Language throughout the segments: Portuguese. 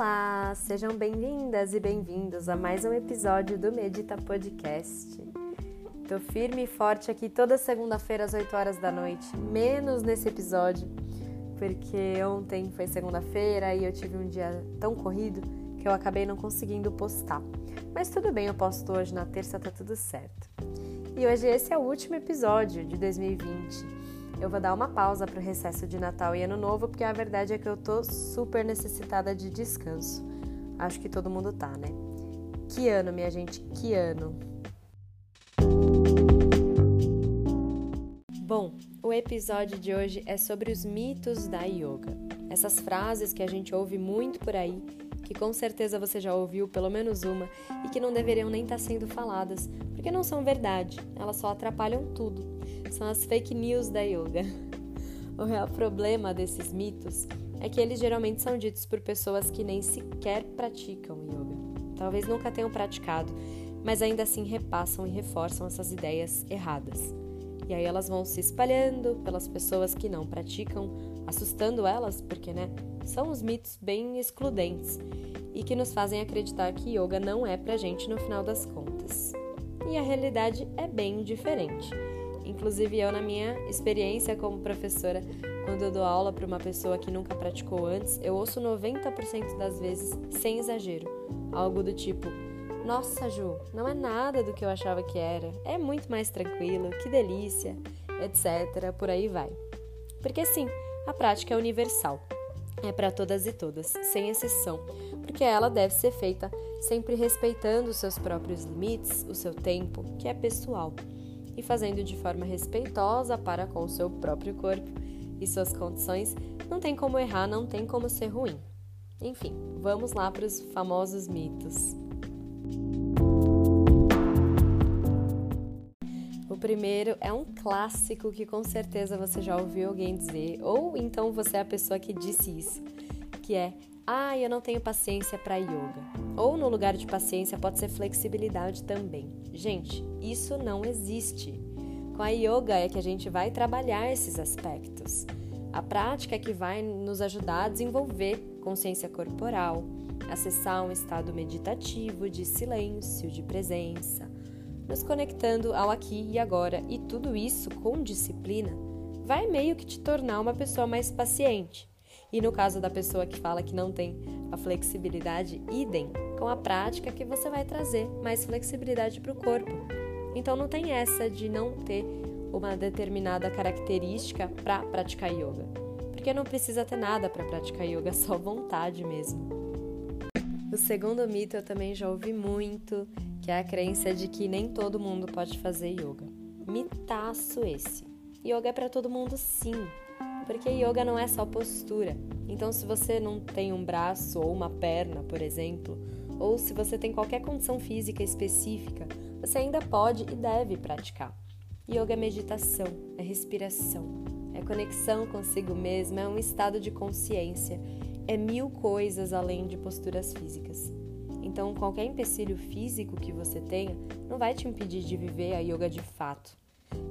Olá, sejam bem-vindas e bem-vindos a mais um episódio do Medita Podcast. Tô firme e forte aqui toda segunda-feira às 8 horas da noite, menos nesse episódio, porque ontem foi segunda-feira e eu tive um dia tão corrido que eu acabei não conseguindo postar. Mas tudo bem, eu posto hoje na terça, tá tudo certo. E hoje esse é o último episódio de 2020 eu vou dar uma pausa para o recesso de Natal e Ano Novo, porque a verdade é que eu tô super necessitada de descanso. Acho que todo mundo tá, né? Que ano, minha gente, que ano! Bom, o episódio de hoje é sobre os mitos da yoga. Essas frases que a gente ouve muito por aí, que com certeza você já ouviu pelo menos uma e que não deveriam nem estar tá sendo faladas, porque não são verdade, elas só atrapalham tudo são as fake news da yoga. O real problema desses mitos é que eles geralmente são ditos por pessoas que nem sequer praticam yoga. Talvez nunca tenham praticado, mas ainda assim repassam e reforçam essas ideias erradas. E aí elas vão se espalhando pelas pessoas que não praticam, assustando elas, porque, né, são os mitos bem excludentes e que nos fazem acreditar que yoga não é pra gente no final das contas. E a realidade é bem diferente. Inclusive, eu, na minha experiência como professora, quando eu dou aula para uma pessoa que nunca praticou antes, eu ouço 90% das vezes, sem exagero, algo do tipo: Nossa, Ju, não é nada do que eu achava que era, é muito mais tranquilo, que delícia, etc. Por aí vai. Porque sim, a prática é universal. É para todas e todas, sem exceção, porque ela deve ser feita sempre respeitando os seus próprios limites, o seu tempo, que é pessoal e fazendo de forma respeitosa para com o seu próprio corpo e suas condições, não tem como errar, não tem como ser ruim. Enfim, vamos lá para os famosos mitos. Primeiro é um clássico que com certeza você já ouviu alguém dizer, ou então você é a pessoa que disse isso, que é ah, eu não tenho paciência para yoga. Ou no lugar de paciência pode ser flexibilidade também. Gente, isso não existe. Com a yoga é que a gente vai trabalhar esses aspectos. A prática é que vai nos ajudar a desenvolver consciência corporal, acessar um estado meditativo de silêncio, de presença, nos conectando ao aqui e agora, e tudo isso com disciplina vai meio que te tornar uma pessoa mais paciente. E no caso da pessoa que fala que não tem a flexibilidade, idem, com a prática que você vai trazer mais flexibilidade para o corpo. Então não tem essa de não ter uma determinada característica para praticar yoga. Porque não precisa ter nada para praticar yoga, só vontade mesmo. O segundo mito eu também já ouvi muito, que é a crença de que nem todo mundo pode fazer yoga. Mitaço esse. Yoga é para todo mundo sim. Porque yoga não é só postura. Então, se você não tem um braço ou uma perna, por exemplo, ou se você tem qualquer condição física específica, você ainda pode e deve praticar. Yoga é meditação, é respiração, é conexão consigo mesmo, é um estado de consciência, é mil coisas além de posturas físicas. Então, qualquer empecilho físico que você tenha não vai te impedir de viver a yoga de fato.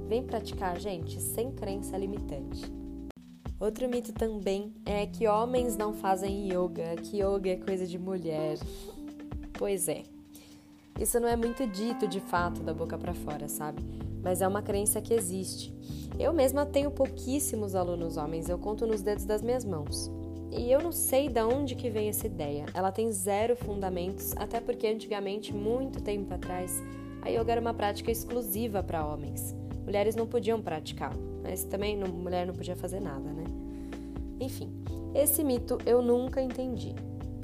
Vem praticar, gente, sem crença limitante. Outro mito também é que homens não fazem yoga, que yoga é coisa de mulher. Pois é. Isso não é muito dito de fato da boca para fora, sabe? Mas é uma crença que existe. Eu mesma tenho pouquíssimos alunos homens, eu conto nos dedos das minhas mãos. E eu não sei de onde que vem essa ideia. Ela tem zero fundamentos, até porque antigamente, muito tempo atrás, a yoga era uma prática exclusiva para homens. Mulheres não podiam praticar, mas também não, mulher não podia fazer nada, né? Enfim, esse mito eu nunca entendi.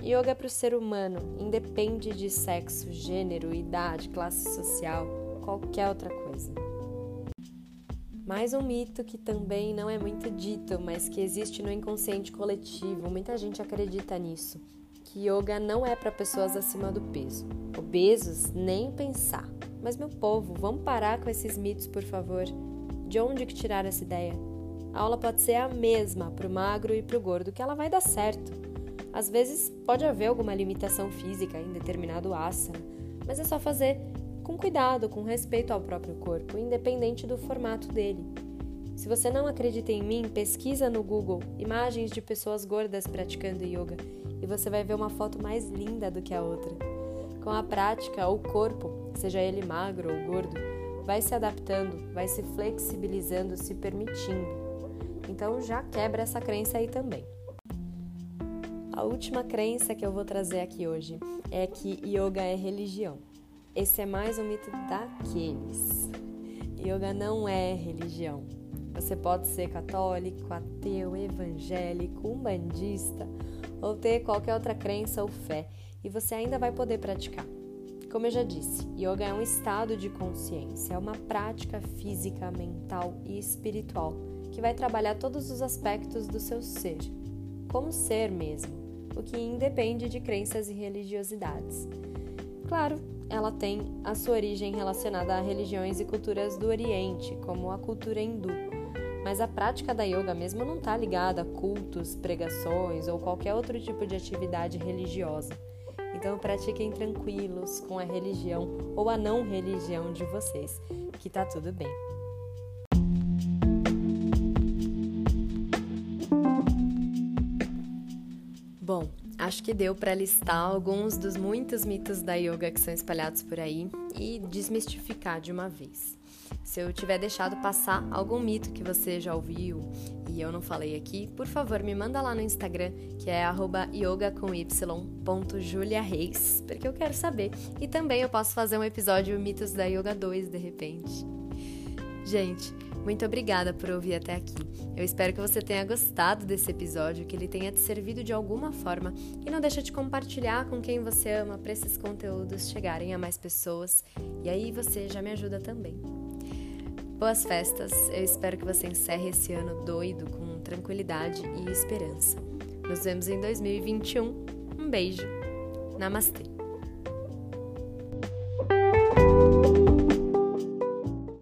Yoga é para o ser humano, independe de sexo, gênero, idade, classe social, qualquer outra coisa. Mais um mito que também não é muito dito, mas que existe no inconsciente coletivo, muita gente acredita nisso, que yoga não é para pessoas acima do peso. Obesos, nem pensar. Mas meu povo, vamos parar com esses mitos, por favor. De onde que tiraram essa ideia? a aula pode ser a mesma para o magro e para o gordo, que ela vai dar certo. Às vezes pode haver alguma limitação física em determinado asana, mas é só fazer com cuidado, com respeito ao próprio corpo, independente do formato dele. Se você não acredita em mim, pesquisa no Google imagens de pessoas gordas praticando yoga e você vai ver uma foto mais linda do que a outra. Com a prática, o corpo, seja ele magro ou gordo, vai se adaptando, vai se flexibilizando, se permitindo. Então já quebra essa crença aí também. A última crença que eu vou trazer aqui hoje é que yoga é religião. Esse é mais um mito daqueles. Yoga não é religião. Você pode ser católico, ateu, evangélico, umbandista ou ter qualquer outra crença ou fé e você ainda vai poder praticar. Como eu já disse, yoga é um estado de consciência, é uma prática física, mental e espiritual que vai trabalhar todos os aspectos do seu ser, como ser mesmo, o que independe de crenças e religiosidades. Claro, ela tem a sua origem relacionada a religiões e culturas do Oriente, como a cultura hindu. Mas a prática da yoga mesmo não está ligada a cultos, pregações ou qualquer outro tipo de atividade religiosa. Então pratiquem tranquilos com a religião ou a não religião de vocês, que tá tudo bem. Bom, acho que deu para listar alguns dos muitos mitos da yoga que são espalhados por aí e desmistificar de uma vez. Se eu tiver deixado passar algum mito que você já ouviu e eu não falei aqui, por favor, me manda lá no Instagram, que é yoga com y.juliareis, porque eu quero saber. E também eu posso fazer um episódio Mitos da Yoga 2 de repente. Gente, muito obrigada por ouvir até aqui. Eu espero que você tenha gostado desse episódio, que ele tenha te servido de alguma forma e não deixa de compartilhar com quem você ama para esses conteúdos chegarem a mais pessoas. E aí você já me ajuda também. Boas festas, eu espero que você encerre esse ano doido com tranquilidade e esperança. Nos vemos em 2021. Um beijo. Namastê.